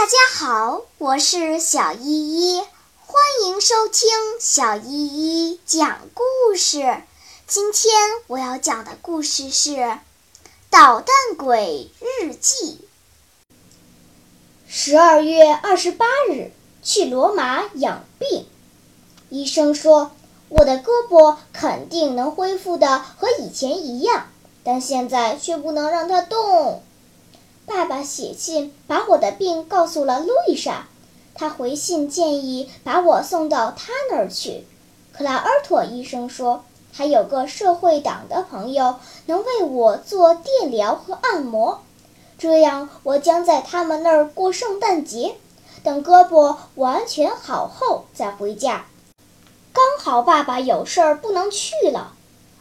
大家好，我是小依依，欢迎收听小依依讲故事。今天我要讲的故事是《捣蛋鬼日记》。十二月二十八日，去罗马养病。医生说我的胳膊肯定能恢复的和以前一样，但现在却不能让它动。爸爸写信把我的病告诉了路易莎，他回信建议把我送到他那儿去。克拉尔托医生说，还有个社会党的朋友能为我做电疗和按摩，这样我将在他们那儿过圣诞节，等胳膊完全好后再回家。刚好爸爸有事儿不能去了，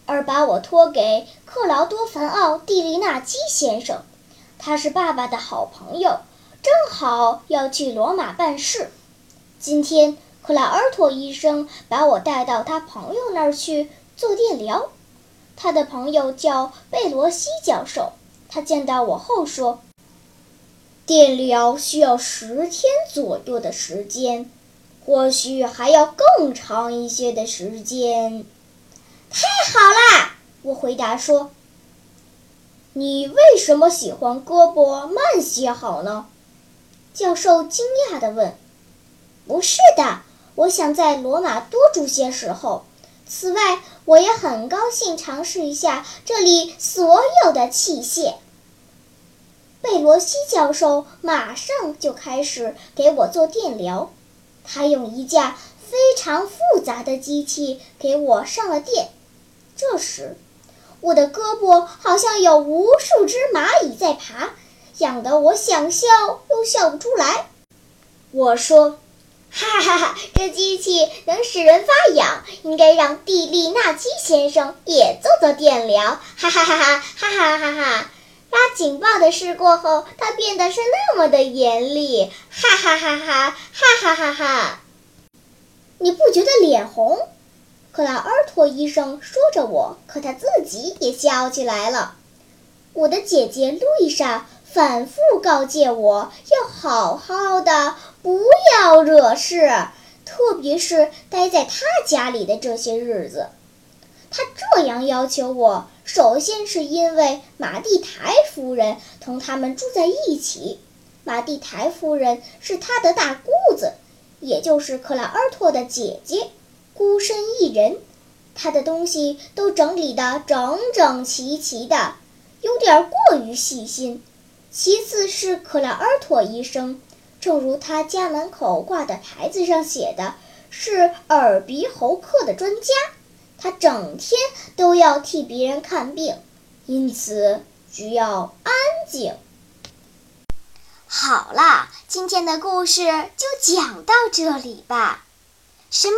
而把我托给克劳多·凡奥·蒂利纳基先生。他是爸爸的好朋友，正好要去罗马办事。今天克拉尔托医生把我带到他朋友那儿去做电疗。他的朋友叫贝罗西教授。他见到我后说：“电疗需要十天左右的时间，或许还要更长一些的时间。”太好啦！我回答说。你为什么喜欢胳膊慢些好呢？教授惊讶地问。“不是的，我想在罗马多住些时候。此外，我也很高兴尝试一下这里所有的器械。”贝罗西教授马上就开始给我做电疗。他用一架非常复杂的机器给我上了电。这时，我的胳膊好像有无数只蚂蚁在爬，痒得我想笑又笑不出来。我说：“哈哈哈，这机器能使人发痒，应该让蒂利纳基先生也做做电疗。”哈哈哈哈哈哈哈哈！拉警报的事过后，他变得是那么的严厉。哈哈哈哈哈哈哈哈！你不觉得脸红？克拉尔托医生说着我，可他自己也笑起来了。我的姐姐路易莎反复告诫我要好好的，不要惹事，特别是待在他家里的这些日子。他这样要求我，首先是因为马蒂台夫人同他们住在一起。马蒂台夫人是他的大姑子，也就是克拉尔托的姐姐。孤身一人，他的东西都整理得整整齐齐的，有点过于细心。其次是克拉尔托医生，正如他家门口挂的牌子上写的，是耳鼻喉科的专家。他整天都要替别人看病，因此需要安静。好了，今天的故事就讲到这里吧。什么？